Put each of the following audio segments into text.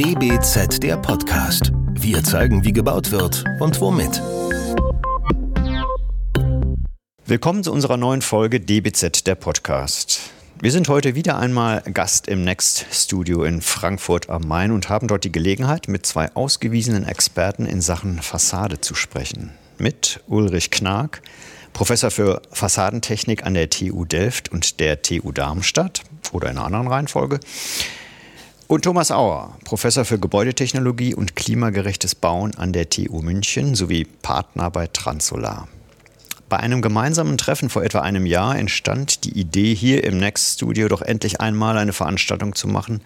DBZ der Podcast. Wir zeigen, wie gebaut wird und womit. Willkommen zu unserer neuen Folge DBZ der Podcast. Wir sind heute wieder einmal Gast im Next Studio in Frankfurt am Main und haben dort die Gelegenheit, mit zwei ausgewiesenen Experten in Sachen Fassade zu sprechen. Mit Ulrich Knag, Professor für Fassadentechnik an der TU Delft und der TU Darmstadt oder in einer anderen Reihenfolge. Und Thomas Auer, Professor für Gebäudetechnologie und klimagerechtes Bauen an der TU München sowie Partner bei Transolar. Bei einem gemeinsamen Treffen vor etwa einem Jahr entstand die Idee, hier im Next Studio doch endlich einmal eine Veranstaltung zu machen,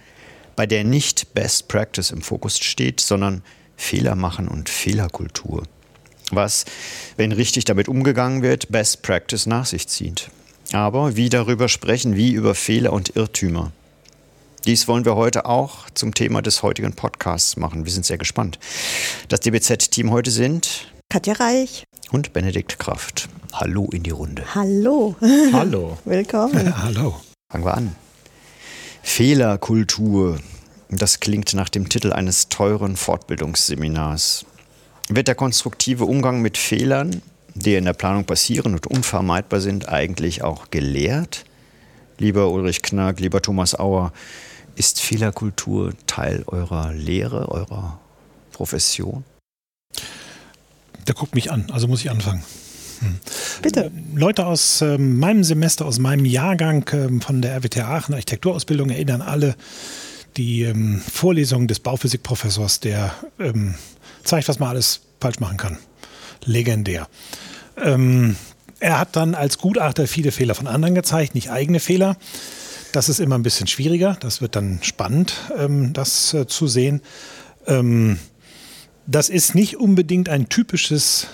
bei der nicht Best Practice im Fokus steht, sondern Fehler machen und Fehlerkultur. Was, wenn richtig damit umgegangen wird, Best Practice nach sich zieht. Aber wie darüber sprechen, wie über Fehler und Irrtümer. Dies wollen wir heute auch zum Thema des heutigen Podcasts machen. Wir sind sehr gespannt. Das DBZ-Team heute sind Katja Reich und Benedikt Kraft. Hallo in die Runde. Hallo. Hallo. Willkommen. Ja, hallo. Fangen wir an. Fehlerkultur. Das klingt nach dem Titel eines teuren Fortbildungsseminars. Wird der konstruktive Umgang mit Fehlern, die in der Planung passieren und unvermeidbar sind, eigentlich auch gelehrt? Lieber Ulrich Knack, lieber Thomas Auer, ist Fehlerkultur Teil eurer Lehre, eurer Profession? Der guckt mich an, also muss ich anfangen. Hm. Bitte. Leute aus äh, meinem Semester, aus meinem Jahrgang äh, von der RWTH Aachen Architekturausbildung erinnern alle die ähm, Vorlesung des Bauphysikprofessors, der ähm, zeigt, was man alles falsch machen kann. Legendär. Ähm, er hat dann als Gutachter viele Fehler von anderen gezeigt, nicht eigene Fehler. Das ist immer ein bisschen schwieriger. Das wird dann spannend, ähm, das äh, zu sehen. Ähm, das ist nicht unbedingt ein typisches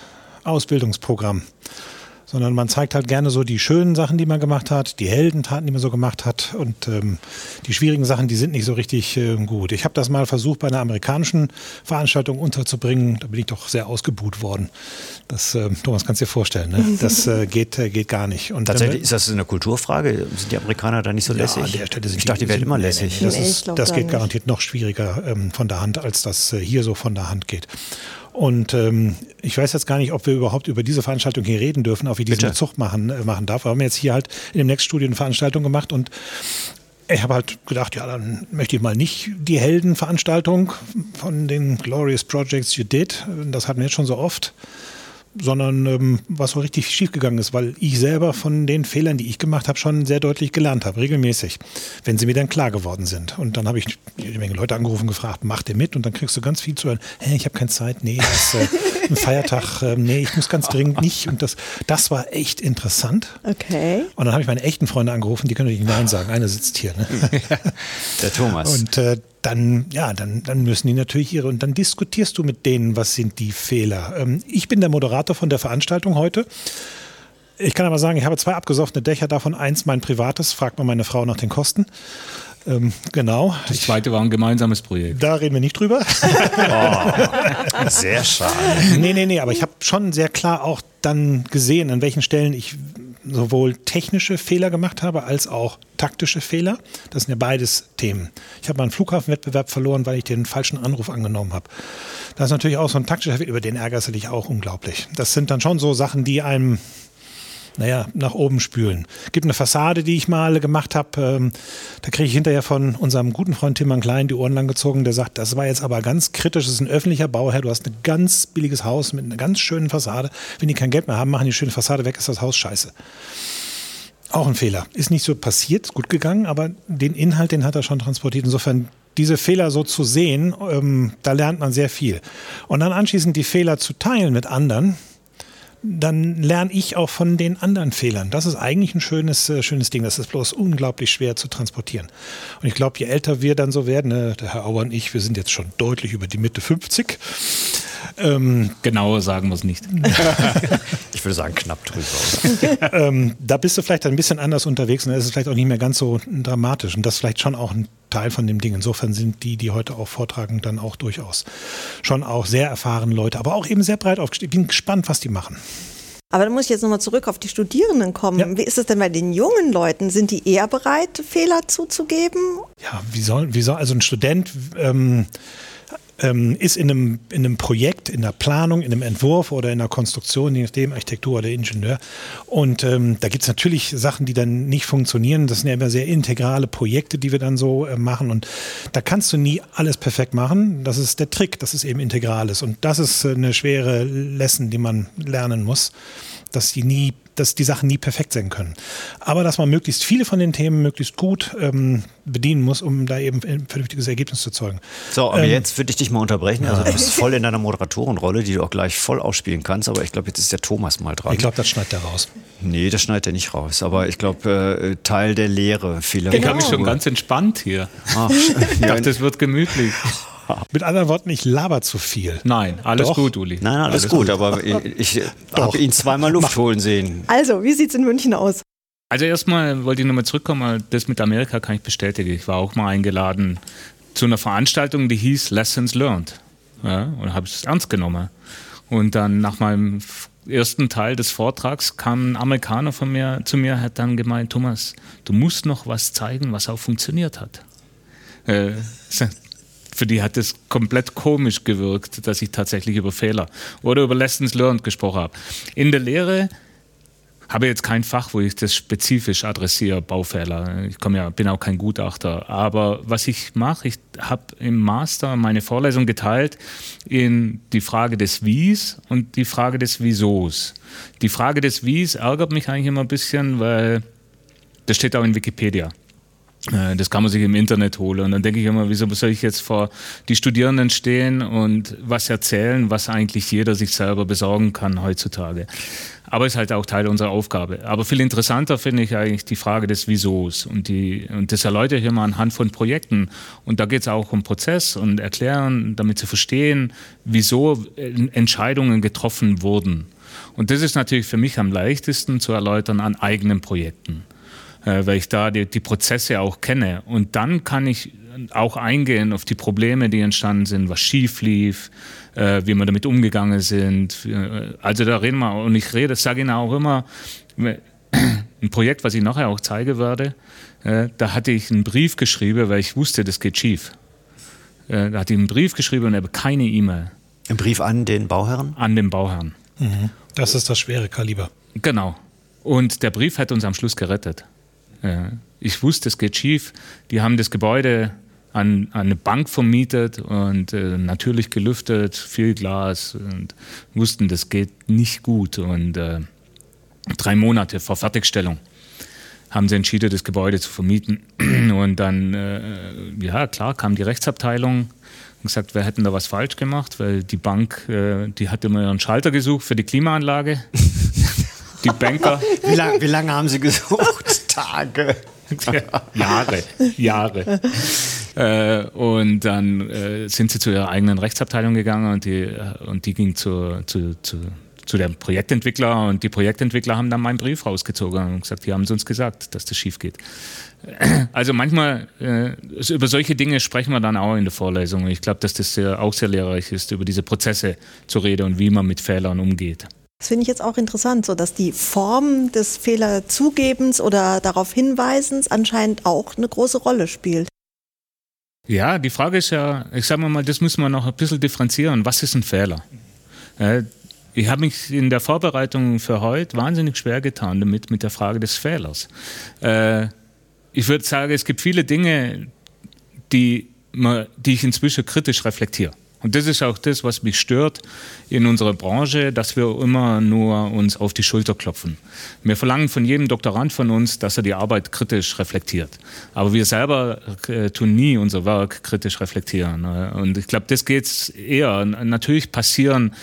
Ausbildungsprogramm sondern man zeigt halt gerne so die schönen Sachen, die man gemacht hat, die Heldentaten, die man so gemacht hat und ähm, die schwierigen Sachen, die sind nicht so richtig äh, gut. Ich habe das mal versucht bei einer amerikanischen Veranstaltung unterzubringen, da bin ich doch sehr ausgebuht worden. Das, äh, Thomas, kannst du dir vorstellen, ne? das äh, geht, äh, geht gar nicht. Und Tatsächlich ist das eine Kulturfrage? Sind die Amerikaner da nicht so lässig? Ja, an der Stelle sind ich dachte, die wären immer lässig. Das, ist, das geht garantiert noch schwieriger ähm, von der Hand, als das äh, hier so von der Hand geht. Und ähm, ich weiß jetzt gar nicht, ob wir überhaupt über diese Veranstaltung hier reden dürfen, auf wie diese Bitte? Zucht machen, äh, machen darf. Wir haben jetzt hier halt in dem Next Studio eine Veranstaltung gemacht und ich habe halt gedacht, ja, dann möchte ich mal nicht die Heldenveranstaltung von den Glorious Projects You Did. Das hatten wir jetzt schon so oft sondern ähm, was so richtig schiefgegangen ist, weil ich selber von den Fehlern, die ich gemacht habe, schon sehr deutlich gelernt habe, regelmäßig, wenn sie mir dann klar geworden sind. Und dann habe ich eine Menge Leute angerufen, gefragt, macht ihr mit? Und dann kriegst du ganz viel zu hören, hey, ich habe keine Zeit, nee, das ist äh, ein Feiertag, äh, nee, ich muss ganz dringend nicht. Und das, das war echt interessant. Okay. Und dann habe ich meine echten Freunde angerufen, die können nicht Nein sagen. Einer sitzt hier. Ne? Der Thomas. Und äh, dann, ja, dann, dann müssen die natürlich ihre, und dann diskutierst du mit denen, was sind die Fehler. Ähm, ich bin der Moderator von der Veranstaltung heute. Ich kann aber sagen, ich habe zwei abgesoffene Dächer, davon eins mein privates, fragt mal meine Frau nach den Kosten. Ähm, genau. Das zweite war ein gemeinsames Projekt. Da reden wir nicht drüber. Oh, sehr schade. Nee, nee, nee, aber ich habe schon sehr klar auch dann gesehen, an welchen Stellen ich sowohl technische Fehler gemacht habe, als auch taktische Fehler. Das sind ja beides Themen. Ich habe mal einen Flughafenwettbewerb verloren, weil ich den falschen Anruf angenommen habe. Das ist natürlich auch so ein taktischer Fehler, über den ärgerst du dich auch unglaublich. Das sind dann schon so Sachen, die einem naja, nach oben spülen. Gibt eine Fassade, die ich mal gemacht habe. Ähm, da kriege ich hinterher von unserem guten Freund Timmann Klein die Ohren lang gezogen. Der sagt, das war jetzt aber ganz kritisch. Das ist ein öffentlicher Bauherr. Du hast ein ganz billiges Haus mit einer ganz schönen Fassade. Wenn die kein Geld mehr haben, machen die schöne Fassade weg, ist das Haus scheiße. Auch ein Fehler. Ist nicht so passiert, gut gegangen, aber den Inhalt, den hat er schon transportiert. Insofern diese Fehler so zu sehen, ähm, da lernt man sehr viel. Und dann anschließend die Fehler zu teilen mit anderen, dann lerne ich auch von den anderen Fehlern. Das ist eigentlich ein schönes, äh, schönes Ding. Das ist bloß unglaublich schwer zu transportieren. Und ich glaube, je älter wir dann so werden, ne, der Herr Auer und ich, wir sind jetzt schon deutlich über die Mitte 50. Ähm, Genauer sagen wir es nicht. ich würde sagen, knapp drüber. ähm, da bist du vielleicht ein bisschen anders unterwegs und da ist es vielleicht auch nicht mehr ganz so dramatisch. Und das ist vielleicht schon auch ein Teil von dem Ding. Insofern sind die, die heute auch vortragen, dann auch durchaus schon auch sehr erfahrene Leute, aber auch eben sehr breit aufgestellt. Ich bin gespannt, was die machen. Aber dann muss ich jetzt nochmal zurück auf die Studierenden kommen. Ja. Wie ist es denn bei den jungen Leuten? Sind die eher bereit, Fehler zuzugeben? Ja, wie soll, wie soll, also ein Student ähm, ähm, ist in einem, in einem Projekt, in der Planung, in einem Entwurf oder in der Konstruktion, je nachdem, Architektur oder Ingenieur. Und ähm, da gibt es natürlich Sachen, die dann nicht funktionieren. Das sind ja immer sehr integrale Projekte, die wir dann so äh, machen. Und da kannst du nie alles perfekt machen. Das ist der Trick, dass es eben integral ist. Und das ist äh, eine schwere Lesson, die man lernen muss, dass die nie dass die Sachen nie perfekt sein können. Aber dass man möglichst viele von den Themen möglichst gut ähm, bedienen muss, um da eben ein vernünftiges Ergebnis zu zeugen. So, aber Ähm, jetzt würde ich dich mal unterbrechen. Also du bist voll in deiner Moderatorenrolle, die du auch gleich voll ausspielen kannst. Aber ich glaube, jetzt ist der Thomas mal dran. Ich glaube, das schneidet er raus. nee, das schneidet er nicht raus. Aber ich glaube, äh, Teil der Lehre. Viele Ich habe mich schon ganz entspannt hier. Ach, Ich dachte, es wird gemütlich. Mit anderen Worten, ich laber zu viel. Nein, alles Doch. gut, Uli. Nein, alles, gut, aber ich, ich habe ihn zweimal Luft holen sehen. Also, wie sieht's in München aus? Also erstmal wollte ich nochmal zurückkommen, weil das mit Amerika kann ich bestätigen. Ich war auch mal eingeladen zu einer Veranstaltung, die hieß Lessons Learned. Ja, und habe es ernst genommen. Und dann nach meinem ersten Teil des Vortrags kam ein Amerikaner von mir zu mir, hat dann gemeint, Thomas, du musst noch was zeigen, was auch funktioniert hat. Äh, für die hat es komplett komisch gewirkt, dass ich tatsächlich über Fehler oder über Lessons Learned gesprochen habe. In der Lehre habe jetzt kein Fach, wo ich das spezifisch adressiere, Baufehler. Ich komme ja, bin auch kein Gutachter. Aber was ich mache, ich habe im Master meine Vorlesung geteilt in die Frage des Wies und die Frage des Wiesos. Die Frage des Wies ärgert mich eigentlich immer ein bisschen, weil das steht auch in Wikipedia. Äh, Das kann man sich im Internet holen. Und dann denke ich immer, wieso soll ich jetzt vor die Studierenden stehen und was erzählen, was eigentlich jeder sich selber besorgen kann heutzutage. Aber ist halt auch Teil unserer Aufgabe. Aber viel interessanter finde ich eigentlich die Frage des Wiesos. Und, die, und das erläutere ich immer anhand von Projekten. Und da geht es auch um Prozess und Erklären, damit zu verstehen, wieso äh, Entscheidungen getroffen wurden. Und das ist natürlich für mich am leichtesten zu erläutern an eigenen Projekten weil ich da die, die Prozesse auch kenne. Und dann kann ich auch eingehen auf die Probleme, die entstanden sind, was schief lief, äh, wie wir damit umgegangen sind. Äh, Also da reden wir, und ich rede, sage Ihnen auch immer, ein Projekt, was ich nachher auch zeigen werde, äh, da hatte ich einen Brief geschrieben, weil ich wusste, das geht schief. Äh, Da hatte ich einen Brief geschrieben und habe keine E-Mail Im Brief an den Bauherren? an den Bauherrn. Das ist das schwere Kaliber. Genau. Und der Brief hat uns am Schluss gerettet. Ja. Ich wusste, es geht schief. Die haben das Gebäude an, an eine Bank vermietet und äh, natürlich gelüftet, viel Glas und wussten, das geht nicht gut. Und äh, drei Monate vor Fertigstellung haben sie entschieden, das Gebäude zu vermieten. Und dann, äh, ja klar, kam die Rechtsabteilung und gesagt, wir hätten da was falsch gemacht, weil die Bank, äh, die hat immer ihren Schalter gesucht für die Klimaanlage. die Banker. Wie, lang, wie lange haben Sie gesucht? Tage. Jahre, Jahre. Äh, und dann äh, sind sie zu ihrer eigenen Rechtsabteilung gegangen und die, äh, und die ging zu, zu, zu, zu dem Projektentwickler und die Projektentwickler haben dann meinen Brief rausgezogen und gesagt, die haben es uns gesagt, dass das schief geht. Also manchmal, äh, über solche Dinge sprechen wir dann auch in der Vorlesung. Ich glaube, dass das sehr, auch sehr lehrreich ist, über diese Prozesse zu reden und wie man mit Fehlern umgeht. Das finde ich jetzt auch interessant, so dass die Form des Fehlerzugebens oder darauf Hinweisens anscheinend auch eine große Rolle spielt. Ja, die Frage ist ja, ich sage mal, das müssen wir noch ein bisschen differenzieren. Was ist ein Fehler? Äh, ich habe mich in der Vorbereitung für heute wahnsinnig schwer getan damit, mit der Frage des Fehlers. Äh, ich würde sagen, es gibt viele Dinge, die, die ich inzwischen kritisch reflektiere. Und das ist auch das, was mich stört in unserer Branche, dass wir immer nur uns auf die Schulter klopfen. Wir verlangen von jedem Doktorand von uns, dass er die Arbeit kritisch reflektiert. Aber wir selber äh, tun nie unser Werk kritisch reflektieren. Und ich glaube, das geht eher. Natürlich passieren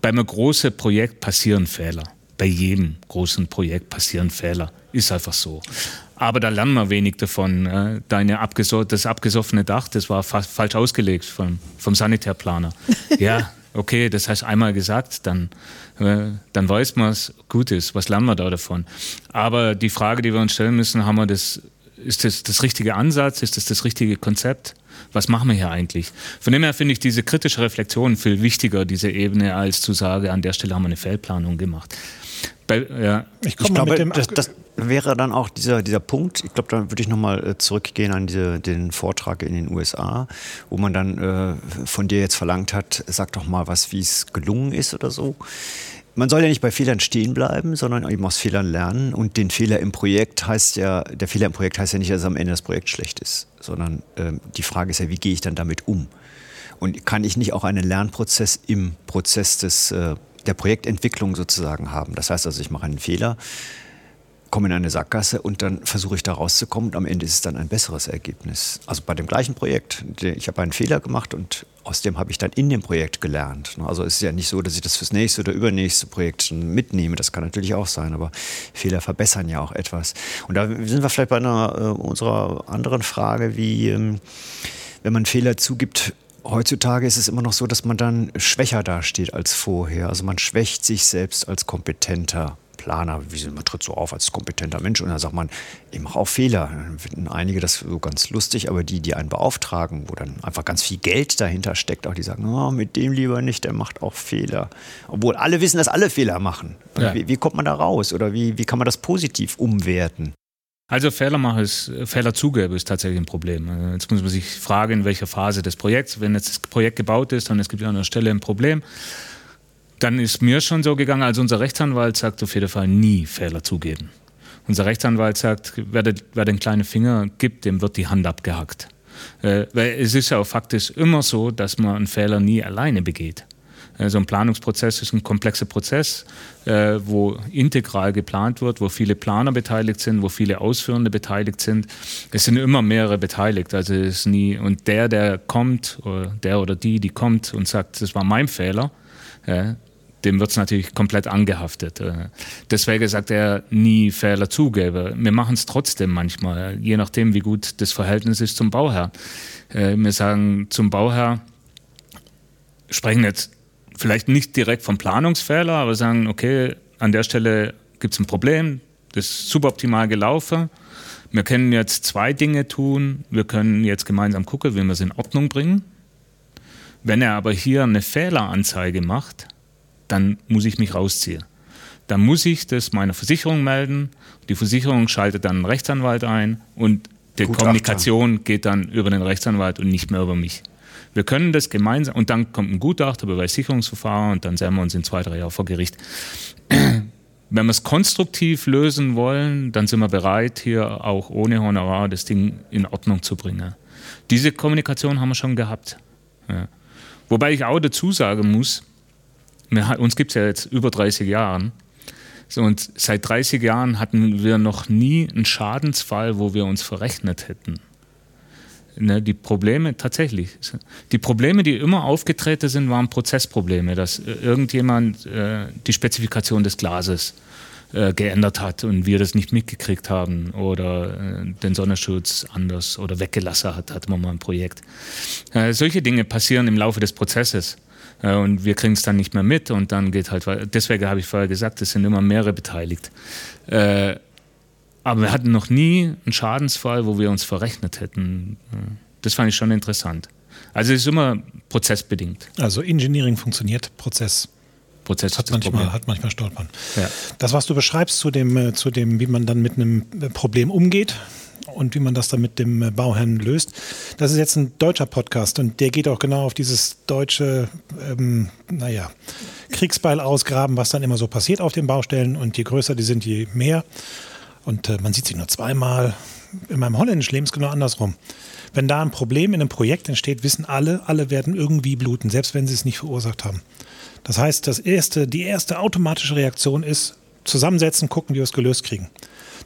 bei einem großen Projekt passieren Fehler. Bei jedem großen Projekt passieren Fehler. Ist einfach so. Aber da lernen wir wenig davon. äh, Deine abgeso das abgesoffene Dach, das war fa falsch ausgelegt vom, vom Sanitärplaner. Ja, okay, das heißt einmal gesagt, dann, äh, dann weiß man es, gut ist. Was lernen wir da davon? Aber die Frage, die wir uns stellen müssen, haben wir das ist das das richtige Ansatz? Ist das das richtige Konzept? Was machen wir hier eigentlich? Von dem her finde ich diese kritische Reflexion viel wichtiger, diese Ebene, als zu sagen, an der Stelle haben wir eine Feldplanung gemacht. Bei, ja. Ich, ich glaube, das, das, wäre dann auch dieser, dieser Punkt, ich glaube, da würde ich nochmal äh, zurückgehen an diese, den Vortrag in den USA, wo man dann äh, von dir jetzt verlangt hat, sag doch mal was, wie es gelungen ist oder so man soll ja nicht bei Fehlern stehen bleiben, sondern eben aus Fehlern lernen. Und den Fehler im Projekt heißt ja, der Fehler im Projekt heißt ja nicht, dass am Ende das Projekt schlecht ist, sondern ähm, die Frage ist ja, wie gehe ich dann damit um? Und kann ich nicht auch einen Lernprozess im Prozess des, äh, der Projektentwicklung sozusagen haben? Das heißt also, ich mache einen Fehler, komme in eine Sackgasse und dann versuche ich da rauszukommen und am Ende ist es dann ein besseres Ergebnis. Also bei dem gleichen Projekt, ich habe einen Fehler gemacht und aus dem habe ich dann in dem Projekt gelernt. Also es ist ja nicht so, dass ich das fürs nächste oder übernächste Projekt mitnehme. Das kann natürlich auch sein, aber Fehler verbessern ja auch etwas. Und da sind wir vielleicht bei einer äh, unserer anderen Frage, wie ähm, wenn man Fehler zugibt, Heutzutage ist es immer noch so, dass man dann schwächer dasteht als vorher. Also man schwächt sich selbst als kompetenter Planer, wie man tritt so auf als kompetenter Mensch und dann sagt man, ich mache auch Fehler. Dann finden einige das so ganz lustig, aber die, die einen beauftragen, wo dann einfach ganz viel Geld dahinter steckt, auch die sagen, oh, mit dem lieber nicht, der macht auch Fehler. Obwohl alle wissen, dass alle Fehler machen. Ja. Wie, wie, kommt man da raus oder wie, wie kann man das positiv umwerten? Also Fehler machen ist, Fehler zugeben ist tatsächlich ein Problem. Jetzt muss man sich fragen, in welcher Phase des Projekts, wenn jetzt das Projekt gebaut ist und es gibt an einer Stelle ein Problem, dann ist mir schon so gegangen, als unser Rechtsanwalt sagt auf jeden Fall nie Fehler zugeben. Unser Rechtsanwalt sagt, wer, den, wer den kleinen Finger gibt, dem wird die Hand abgehackt. Äh, weil es ist ja auch faktisch immer so, dass man einen Fehler nie alleine begeht. Äh, so ein Planungsprozess ist ein komplexer Prozess, äh, wo integral geplant wird, wo viele Planer beteiligt sind, wo viele Ausführende beteiligt sind. Es sind immer mehrere beteiligt. Also es ist nie, und der, der kommt, oder der oder die, die kommt und sagt, das war mein Fehler, dem wird es natürlich komplett angehaftet. Äh, deswegen sagt er nie Fehler zugebe. Wir machen es trotzdem manchmal, je nachdem, wie gut das Verhältnis ist zum Bauherr. Äh, wir sagen zum Bauherr, sprechen jetzt vielleicht nicht direkt vom Planungsfehler, aber sagen, okay, an der Stelle gibt es ein Problem, das ist suboptimal gelaufen. Wir können jetzt zwei Dinge tun. Wir können jetzt gemeinsam gucken, wie wir es in Ordnung bringen. Wenn er aber hier eine Fehleranzeige macht, dann muss ich mich rausziehen. Dann muss ich das meiner Versicherung melden. Die Versicherung schaltet dann einen Rechtsanwalt ein und die Gutachter. Kommunikation geht dann über den Rechtsanwalt und nicht mehr über mich. Wir können das gemeinsam und dann kommt ein Gutachter bei Sicherungsverfahren und dann sehen wir uns in zwei, drei Jahren vor Gericht. Wenn wir es konstruktiv lösen wollen, dann sind wir bereit, hier auch ohne Honorar das Ding in Ordnung zu bringen. Diese Kommunikation haben wir schon gehabt. Ja. Wobei ich auch dazu sagen muss, wir, uns gibt es ja jetzt über 30 Jahre. So, und seit 30 Jahren hatten wir noch nie einen Schadensfall, wo wir uns verrechnet hätten. Ne, die Probleme, tatsächlich, die Probleme, die immer aufgetreten sind, waren Prozessprobleme, dass äh, irgendjemand äh, die Spezifikation des Glases äh, geändert hat und wir das nicht mitgekriegt haben oder äh, den Sonnenschutz anders oder weggelassen hat, hatten wir mal ein Projekt. Äh, solche Dinge passieren im Laufe des Prozesses. Äh, und wir kriegen es dann nicht mehr mit und dann geht halt weiter. Deswegen habe ich vorher gesagt, es sind immer mehrere beteiligt. Äh, aber wir hatten noch nie einen Schadensfall, wo wir uns verrechnet hätten. Äh, das fand ich schon interessant. Also es ist immer prozessbedingt. Also Engineering funktioniert, Prozess. Prozess hat manchmal, hat manchmal Stolpern. Ja. Das, was du beschreibst zu dem, zu dem, wie man dann mit einem Problem umgeht, und wie man das dann mit dem äh, Bauherrn löst. Das ist jetzt ein deutscher Podcast und der geht auch genau auf dieses deutsche, ähm, naja, Kriegsbeil ausgraben, was dann immer so passiert auf den Baustellen. Und je größer die sind, je mehr. Und äh, man sieht sie nur zweimal. In meinem holländischen Leben ist genau andersrum. Wenn da ein Problem in einem Projekt entsteht, wissen alle, alle werden irgendwie bluten, selbst wenn sie es nicht verursacht haben. Das heißt, das erste, die erste automatische Reaktion ist, zusammensetzen, gucken, wie wir es gelöst kriegen.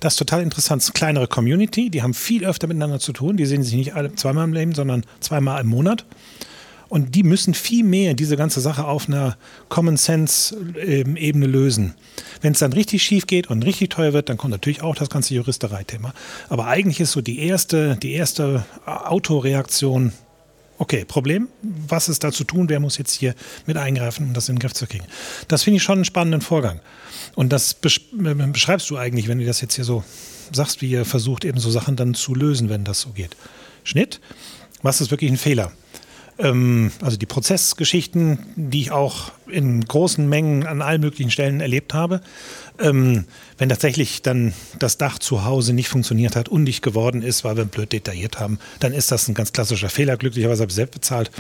Das ist total interessant. Es ist eine kleinere Community, die haben viel öfter miteinander zu tun. Die sehen sich nicht alle zweimal im Leben, sondern zweimal im Monat. Und die müssen viel mehr diese ganze Sache auf einer Common Sense-Ebene lösen. Wenn es dann richtig schief geht und richtig teuer wird, dann kommt natürlich auch das ganze Juristerei-Thema. Aber eigentlich ist so die erste, die erste Autoreaktion, okay, Problem, was ist da zu tun, wer muss jetzt hier mit eingreifen, um das in den Griff zu kriegen. Das finde ich schon einen spannenden Vorgang. Und das beschreibst du eigentlich, wenn du das jetzt hier so sagst, wie ihr versucht, eben so Sachen dann zu lösen, wenn das so geht. Schnitt, was ist wirklich ein Fehler? Ähm, also die Prozessgeschichten, die ich auch in großen Mengen an allen möglichen Stellen erlebt habe. Ähm, wenn tatsächlich dann das Dach zu Hause nicht funktioniert hat, undicht geworden ist, weil wir blöd detailliert haben, dann ist das ein ganz klassischer Fehler. Glücklicherweise habe ich selbst bezahlt.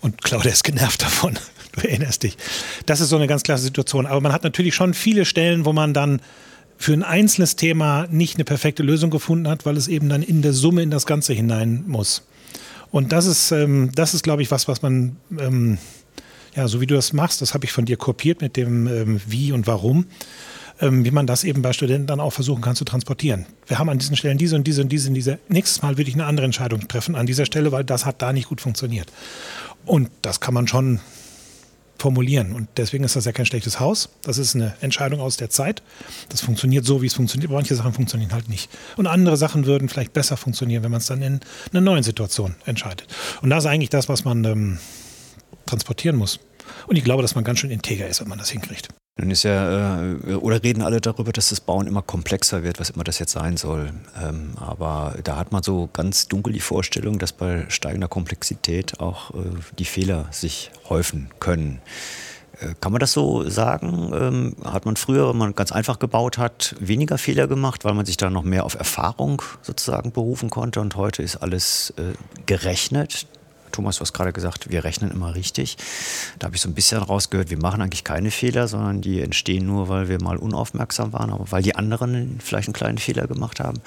Und Claudia ist genervt davon. Du erinnerst dich. Das ist so eine ganz klasse Situation. Aber man hat natürlich schon viele Stellen, wo man dann für ein einzelnes Thema nicht eine perfekte Lösung gefunden hat, weil es eben dann in der Summe in das Ganze hinein muss. Und das ist, ähm, das ist, glaube ich, was, was man, ähm, ja, so wie du das machst, das habe ich von dir kopiert mit dem ähm, Wie und Warum, ähm, wie man das eben bei Studenten dann auch versuchen kann zu transportieren. Wir haben an diesen Stellen diese und diese und diese und diese. Nächstes Mal würde ich eine andere Entscheidung treffen an dieser Stelle, weil das hat da nicht gut funktioniert. Und das kann man schon formulieren. Und deswegen ist das ja kein schlechtes Haus. Das ist eine Entscheidung aus der Zeit. Das funktioniert so, wie es funktioniert. Aber manche Sachen funktionieren halt nicht. Und andere Sachen würden vielleicht besser funktionieren, wenn man es dann in einer neuen Situation entscheidet. Und das ist eigentlich das, was man ähm, transportieren muss. Und ich glaube, dass man ganz schön integer ist, wenn man das hinkriegt. Nun ist ja, äh, oder reden alle darüber, dass das Bauen immer komplexer wird, was immer das jetzt sein soll. Ähm, aber da hat man so ganz dunkel die Vorstellung, dass bei steigender Komplexität auch äh, die Fehler sich häufen können. Äh, kann man das so sagen? Ähm, hat man früher, wenn man ganz einfach gebaut hat, weniger Fehler gemacht, weil man sich da noch mehr auf Erfahrung sozusagen berufen konnte und heute ist alles gerechnet? Thomas, du hast gerade gesagt, wir rechnen immer richtig. Da habe ich so ein bisschen rausgehört, wir machen eigentlich keine Fehler, sondern die entstehen nur, weil wir mal unaufmerksam waren, aber weil die anderen vielleicht einen kleinen Fehler gemacht haben.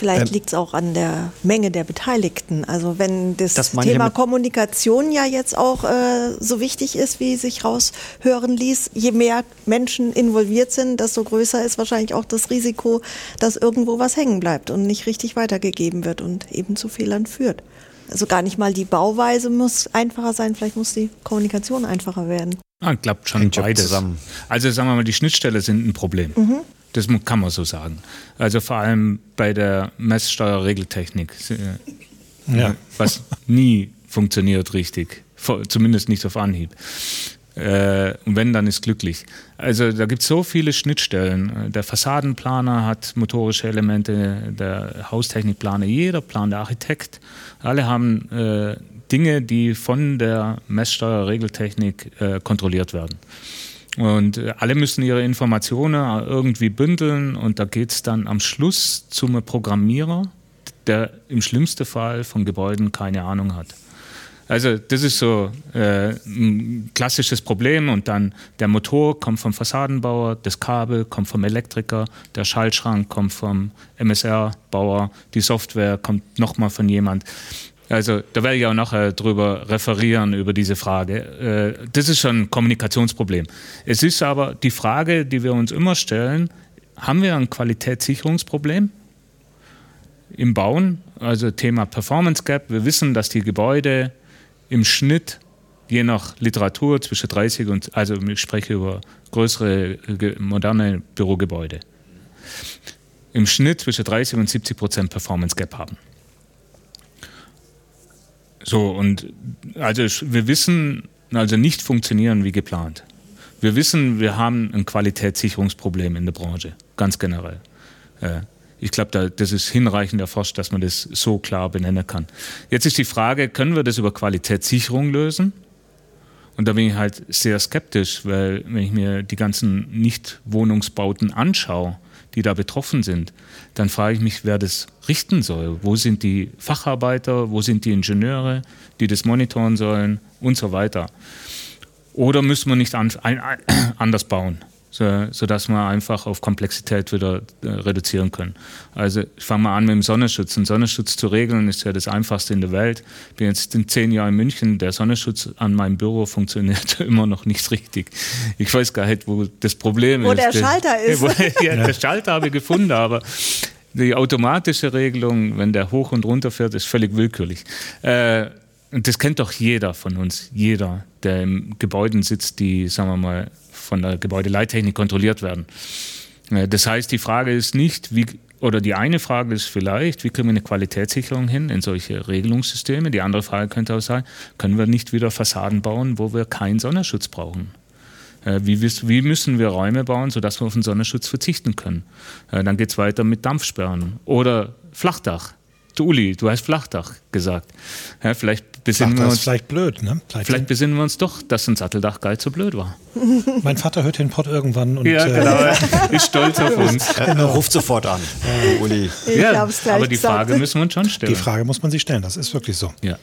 Vielleicht ähm, liegt es auch an der Menge der Beteiligten. Also wenn das, das Thema Kommunikation ja jetzt auch äh, so wichtig ist, wie sich raushören ließ, je mehr Menschen involviert sind, desto größer ist wahrscheinlich auch das Risiko, dass irgendwo was hängen bleibt und nicht richtig weitergegeben wird und eben zu Fehlern führt. Also gar nicht mal die Bauweise muss einfacher sein, vielleicht muss die Kommunikation einfacher werden. Ah, klappt schon Hängt beides. Zusammen. Also sagen wir mal, die Schnittstelle sind ein Problem. Mhm. Das kann man so sagen. Also vor allem bei der Messsteuerregeltechnik, äh, ja. was nie funktioniert richtig, zumindest nicht auf Anhieb. Äh, und wenn, dann ist glücklich. Also da gibt es so viele Schnittstellen. Der Fassadenplaner hat motorische Elemente, der Haustechnikplaner, jeder Plan, der Architekt, alle haben äh, Dinge, die von der Messsteuerregeltechnik äh, kontrolliert werden. Und äh, alle müssen ihre Informationen irgendwie bündeln und da geht es dann am Schluss zum Programmierer, der im schlimmsten Fall von Gebäuden keine Ahnung hat. Also das ist so äh, ein klassisches Problem und dann der Motor kommt vom Fassadenbauer, das Kabel kommt vom Elektriker, der Schaltschrank kommt vom MSR-Bauer, die Software kommt nochmal von jemand. Also da werde ich auch nachher drüber referieren, über diese Frage. Äh, das ist schon ein Kommunikationsproblem. Es ist aber die Frage, die wir uns immer stellen, haben wir ein Qualitätssicherungsproblem im Bauen? Also Thema Performance Gap. Wir wissen, dass die Gebäude im Schnitt je nach Literatur zwischen 30 und, also ich spreche über größere, moderne Bürogebäude, im Schnitt zwischen 30 und 70 Prozent Performance Gap haben. So, und also wir wissen, also nicht funktionieren wie geplant. Wir wissen, wir haben ein Qualitätssicherungsproblem in der Branche, ganz generell. Ich glaube, da, das ist hinreichend erforscht, dass man das so klar benennen kann. Jetzt ist die Frage, können wir das über Qualitätssicherung lösen? Und da bin ich halt sehr skeptisch, weil wenn ich mir die ganzen Nicht-Wohnungsbauten anschaue, die da betroffen sind, dann frage ich mich, wer das richten soll. Wo sind die Facharbeiter, wo sind die Ingenieure, die das monitoren sollen und so weiter. Oder müssen wir nicht anders bauen? So, sodass wir einfach auf Komplexität wieder äh, reduzieren können. Also ich fange mal an mit dem Sonnenschutz. Ein Sonnenschutz zu regeln ist ja das Einfachste in der Welt. Ich bin jetzt in zehn Jahren in München, der Sonnenschutz an meinem Büro funktioniert immer noch nicht richtig. Ich weiß gar nicht, wo das Problem wo ist. Wo der Schalter ist. Wo, ja, der Schalter habe ich gefunden, aber die automatische Regelung, wenn der hoch und runter fährt, ist völlig willkürlich. Äh, und das kennt doch jeder von uns, jeder, der im Gebäuden sitzt, die, sagen wir mal, von der Gebäudeleittechnik kontrolliert werden. Äh, das heißt, die Frage ist nicht, wie, oder die eine Frage ist vielleicht, wie kriegen wir eine Qualitätssicherung hin in solche Regelungssysteme? Die andere Frage könnte auch sein, können wir nicht wieder Fassaden bauen, wo wir keinen Sonnenschutz brauchen? Äh, wie, wie, müssen wir Räume bauen, sodass wir auf den Sonnenschutz verzichten können? Äh, dann geht es weiter mit Dampfsperren oder Flachdach. Du Uli, du hast Flachdach gesagt. Ja, vielleicht besinnen wir uns. vielleicht blöd, ne? Vielleicht, vielleicht besinnen wir uns doch, dass ein Satteldach gar nicht so blöd war. mein Vater hört den Pott irgendwann und ja, genau. Äh, ist stolz auf uns. Genau. Ruft sofort an, äh, Uli. Ich ja, aber die Frage müssen wir uns schon stellen. Die Frage muss man sich stellen, das ist wirklich so. Ja.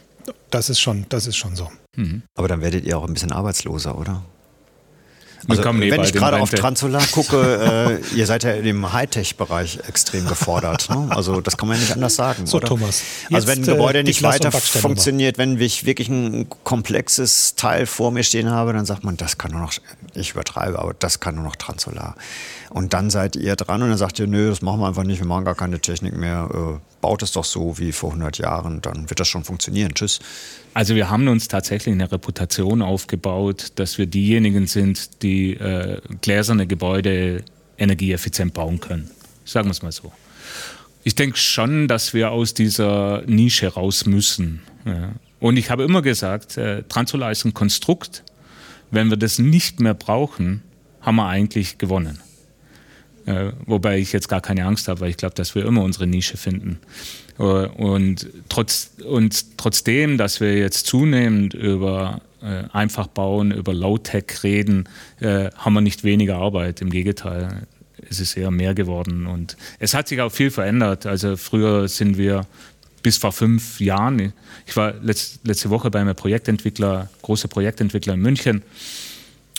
Das ist schon, das ist schon so. Mhm. Aber dann werdet ihr auch ein bisschen arbeitsloser, oder? Also, wenn ich gerade auf Transolar gucke, äh, ihr seid ja im Hightech-Bereich extrem gefordert. Ne? Also das kann man ja nicht anders sagen. So, oder? Thomas. also wenn ein Gebäude äh, nicht weiter funktioniert, wenn ich wirklich ein komplexes Teil vor mir stehen habe, dann sagt man, das kann nur noch, ich übertreibe, aber das kann nur noch Transolar. Und dann seid ihr dran und dann sagt ihr, nö, das machen wir einfach nicht, wir machen gar keine Technik mehr. Äh, baut es doch so wie vor 100 Jahren, dann wird das schon funktionieren. Tschüss. Also wir haben uns tatsächlich eine Reputation aufgebaut, dass wir diejenigen sind, die äh, gläserne Gebäude energieeffizient bauen können. Sagen wir es mal so. Ich denke schon, dass wir aus dieser Nische raus müssen. Ja. Und ich habe immer gesagt, äh, Transolar ist ein Konstrukt. Wenn wir das nicht mehr brauchen, haben wir eigentlich gewonnen. Äh, wobei ich jetzt gar keine Angst habe, weil ich glaube, dass wir immer unsere Nische finden. Äh, und, trotz, und trotzdem, dass wir jetzt zunehmend über äh, einfach bauen, über Low-Tech reden, äh, haben wir nicht weniger Arbeit. Im Gegenteil, es ist eher mehr geworden. Und es hat sich auch viel verändert. Also früher sind wir bis vor fünf Jahren, ich war letzte Woche bei einem Projektentwickler, großer Projektentwickler in München,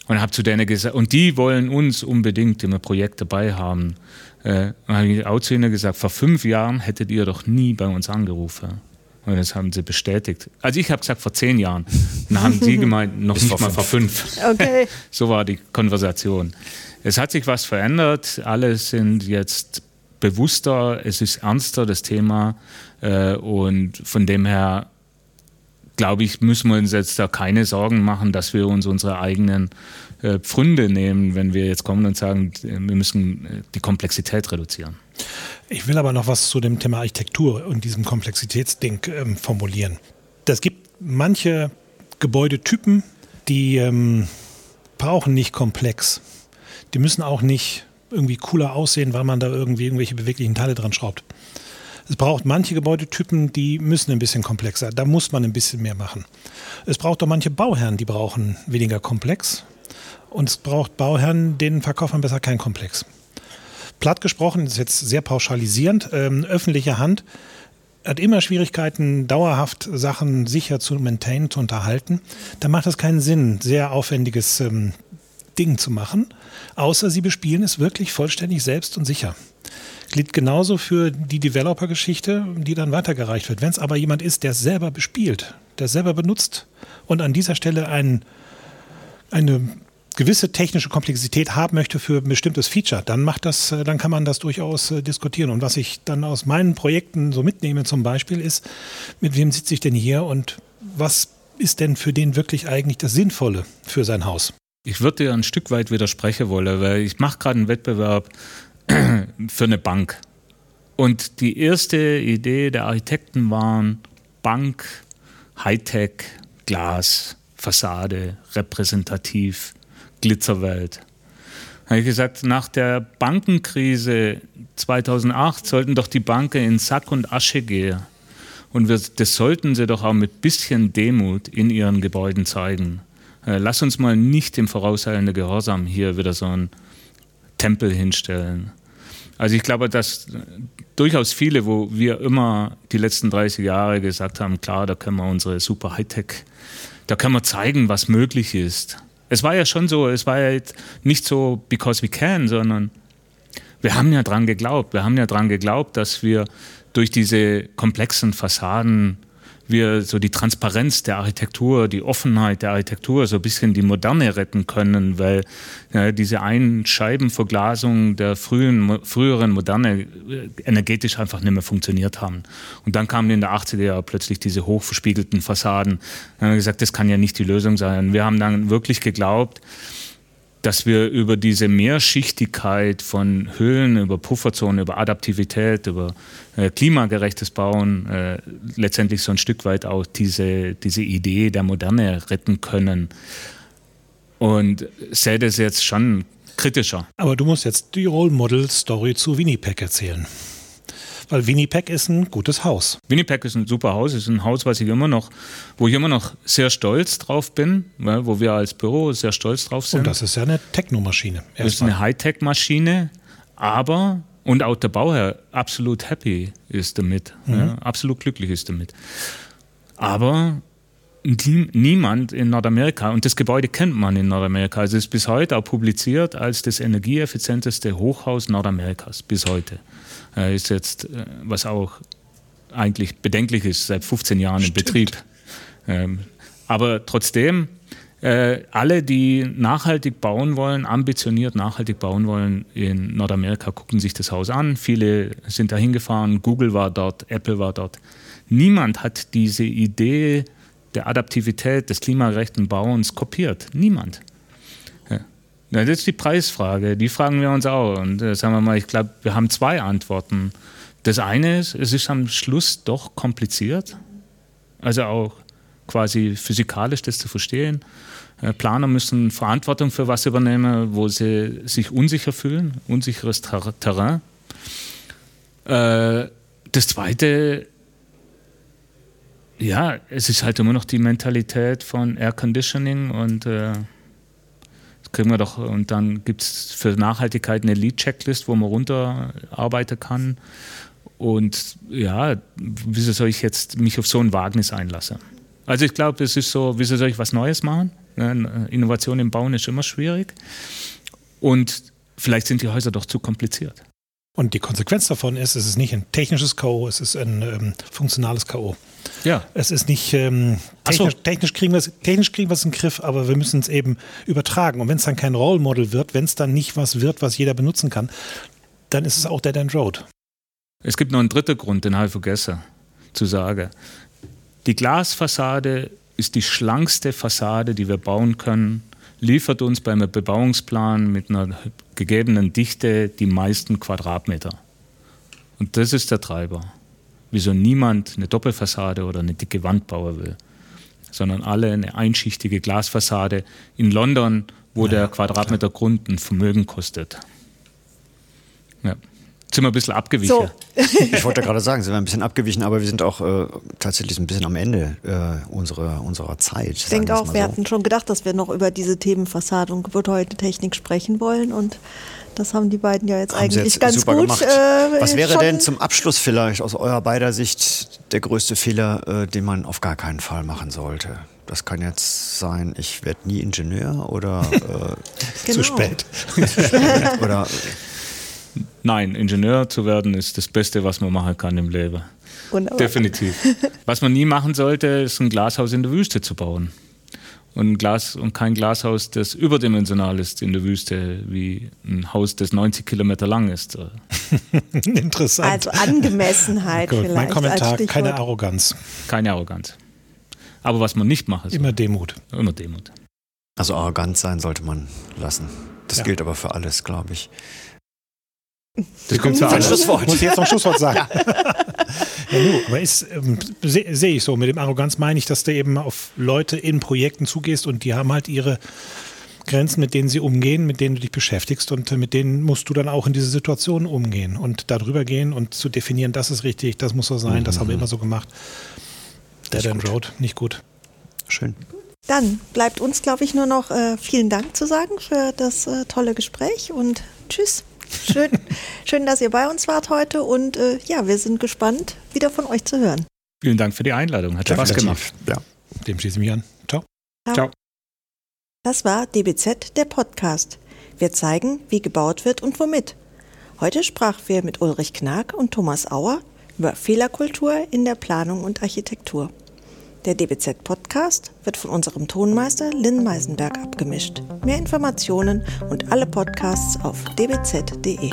und habe zu denen gesagt, und die wollen uns unbedingt im Projekt dabei haben. Äh, und habe ich auch zu ihnen gesagt, vor fünf Jahren hättet ihr doch nie bei uns angerufen. Und das haben sie bestätigt. Also ich habe gesagt vor zehn Jahren. Dann haben sie gemeint, noch nicht mal vor fünf. Okay. so war die Konversation. Es hat sich was verändert. Alle sind jetzt bewusster, es ist ernster, das Thema. Äh, und von dem her glaube ich, müssen wir uns jetzt da keine Sorgen machen, dass wir uns unsere eigenen äh, Pfründe nehmen, wenn wir jetzt kommen und sagen, wir müssen äh, die Komplexität reduzieren. Ich will aber noch was zu dem Thema Architektur und diesem Komplexitätsding ähm, formulieren. Das gibt manche Gebäudetypen, die ähm, brauchen nicht komplex. Die müssen auch nicht irgendwie cooler aussehen, weil man da irgendwie irgendwelche beweglichen Teile dran schraubt. Es braucht manche Gebäudetypen, die müssen ein bisschen komplexer. Da muss man ein bisschen mehr machen. Es braucht auch manche Bauherren, die brauchen weniger komplex. Und es braucht Bauherren, denen verkauft man besser kein Komplex. Platt gesprochen, das ist jetzt sehr pauschalisierend, ähm, öffentliche Hand hat immer Schwierigkeiten, dauerhaft Sachen sicher zu maintainen, zu unterhalten. Da macht es keinen Sinn, sehr aufwendiges ähm, Ding zu machen, außer sie bespielen es wirklich vollständig selbst und sicher. Gilt genauso für die Developer-Geschichte, die dann weitergereicht wird. Wenn es aber jemand ist, der selber bespielt, der selber benutzt und an dieser Stelle ein, eine gewisse technische Komplexität haben möchte für ein bestimmtes Feature, dann macht das, äh, dann kann man das durchaus äh, diskutieren. Und was ich dann aus meinen Projekten so mitnehme zum Beispiel ist, mit wem sitze ich denn hier und was ist denn für den wirklich eigentlich das Sinnvolle für sein Haus? Ich würde dir ein Stück weit widersprechen wollen, weil ich mache gerade einen Wettbewerb für eine Bank. Und die erste Idee der Architekten waren Bank, Hightech, Glas, Fassade, repräsentativ, Glitzerwelt. Da habe ich gesagt, nach der Bankenkrise 2008 sollten doch die Banken in Sack und Asche gehen. Und wir, das sollten sie doch auch mit bisschen Demut in ihren Gebäuden zeigen. Äh, lass uns mal nicht im vorauseilenden Gehorsam hier wieder so einen Tempel hinstellen. Also ich glaube, dass durchaus viele, wo wir immer die letzten 30 Jahre gesagt haben, klar, da können wir unsere super Hightech, da können wir zeigen, was möglich ist. Es war ja schon so, es war ja nicht so because we can, sondern wir haben ja dran geglaubt. Wir haben ja dran geglaubt, dass wir durch diese komplexen Fassaden wir so die Transparenz der Architektur, die Offenheit der Architektur, so ein bisschen die Moderne retten können, weil ja, diese Einscheibenverglasung der frühen, früheren Moderne äh, energetisch einfach nicht mehr funktioniert haben. Und dann kamen in der 80er Jahre plötzlich diese hochverspiegelten Fassaden. Dann haben wir gesagt, das kann ja nicht die Lösung sein. Wir haben dann wirklich geglaubt, dass wir über diese Mehrschichtigkeit von Höhlen, über Pufferzonen, über Adaptivität, über äh, klimagerechtes Bauen äh, letztendlich so ein Stück weit auch diese, diese Idee der Moderne retten können. und sehe das jetzt schon kritischer. Aber du musst jetzt die Role Model Story zu Winnipeg erzählen. Weil Winnipeg ist ein gutes Haus. Winnipeg ist ein super Haus, ist ein Haus, was ich immer noch, wo ich immer noch sehr stolz drauf bin, wo wir als Büro sehr stolz drauf sind. Und das ist ja eine Technomaschine. Das ist eine Hightech-Maschine, aber und auch der Bauherr absolut happy ist damit, mhm. ja, absolut glücklich ist damit. Aber niemand in Nordamerika, und das Gebäude kennt man in Nordamerika, also es ist bis heute auch publiziert als das energieeffizienteste Hochhaus Nordamerikas, bis heute. Äh, ist jetzt, äh, was auch eigentlich bedenklich ist, seit 15 Jahren Stimmt. in Betrieb. Ähm, aber trotzdem, äh, alle, die nachhaltig bauen wollen, ambitioniert nachhaltig bauen wollen in Nordamerika, gucken sich das Haus an. Viele sind da hingefahren, Google war dort, Apple war dort. Niemand hat diese Idee der Adaptivität des klimagerechten Bauens kopiert. Niemand. Ja. Das ist die Preisfrage, die fragen wir uns auch. Und äh, sagen wir mal, ich glaube, wir haben zwei Antworten. Das eine ist, es ist am Schluss doch kompliziert. Also auch quasi physikalisch das zu verstehen. Äh, Planer müssen Verantwortung für was übernehmen, wo sie sich unsicher fühlen, unsicheres Terrain. Äh, das zweite ja, es ist halt immer noch die Mentalität von Air Conditioning und äh, kriegen wir doch. Und dann gibt es für Nachhaltigkeit eine Lead-Checklist, wo man runterarbeiten kann. Und ja, wieso soll ich jetzt mich auf so ein Wagnis einlassen? Also ich glaube, es ist so, wieso soll ich was Neues machen? Innovation im Bauen ist immer schwierig. Und vielleicht sind die Häuser doch zu kompliziert. Und die Konsequenz davon ist, es ist nicht ein technisches K.O., es ist ein ähm, funktionales K.O. Ja. Es ist nicht ähm, technisch, so. technisch, kriegen wir es, technisch kriegen wir es in den Griff, aber wir müssen es eben übertragen. Und wenn es dann kein Role Model wird, wenn es dann nicht was wird, was jeder benutzen kann, dann ist es auch Dead End Road. Es gibt noch einen dritten Grund, den habe ich vergessen zu sagen. Die Glasfassade ist die schlankste Fassade, die wir bauen können liefert uns beim Bebauungsplan mit einer gegebenen Dichte die meisten Quadratmeter. Und das ist der Treiber. Wieso niemand eine Doppelfassade oder eine dicke Wand bauen will, sondern alle eine einschichtige Glasfassade in London, wo ja, der Quadratmeter klar. Grund ein Vermögen kostet. Ja sind wir ein bisschen abgewichen. So. ich wollte gerade sagen, sind wir ein bisschen abgewichen, aber wir sind auch äh, tatsächlich ein bisschen am Ende äh, unserer, unserer Zeit. Ich denke auch, wir so. hatten schon gedacht, dass wir noch über diese Themen Fassade und Gebäudetechnik sprechen wollen und das haben die beiden ja jetzt haben eigentlich jetzt ganz gut. Äh, Was wäre denn zum Abschluss vielleicht aus eurer beider Sicht der größte Fehler, äh, den man auf gar keinen Fall machen sollte? Das kann jetzt sein, ich werde nie Ingenieur oder äh, genau. zu spät. oder Nein, Ingenieur zu werden ist das Beste, was man machen kann im Leben. Wunderbar. Definitiv. Was man nie machen sollte, ist ein Glashaus in der Wüste zu bauen. Und, ein Glas, und kein Glashaus, das überdimensional ist in der Wüste, wie ein Haus, das 90 Kilometer lang ist. Interessant. Also Angemessenheit Gut, vielleicht. Mein Kommentar, keine Arroganz. Keine Arroganz. Aber was man nicht macht, ist immer Demut. Immer Demut. Also arrogant sein sollte man lassen. Das ja. gilt aber für alles, glaube ich. Das kommt für Schlusswort. Muss ich jetzt noch ein Schlusswort sagen. Ja. ja, nu, aber ähm, sehe seh ich so. Mit dem Arroganz meine ich, dass du eben auf Leute in Projekten zugehst und die haben halt ihre Grenzen, mit denen sie umgehen, mit denen du dich beschäftigst und mit denen musst du dann auch in diese Situation umgehen und darüber gehen und zu definieren, das ist richtig, das muss so sein, mhm. das haben wir mhm. immer so gemacht. Dead End Road, nicht gut. Schön. Dann bleibt uns, glaube ich, nur noch äh, vielen Dank zu sagen für das äh, tolle Gespräch und tschüss. Schön, schön, dass ihr bei uns wart heute und äh, ja, wir sind gespannt, wieder von euch zu hören. Vielen Dank für die Einladung. Hat Spaß gemacht. Ja, dem schließe ich mich an. Ciao. Ciao. Ciao. Das war DBZ, der Podcast. Wir zeigen, wie gebaut wird und womit. Heute sprachen wir mit Ulrich Knag und Thomas Auer über Fehlerkultur in der Planung und Architektur. Der DBZ-Podcast wird von unserem Tonmeister Lynn Meisenberg abgemischt. Mehr Informationen und alle Podcasts auf dbz.de.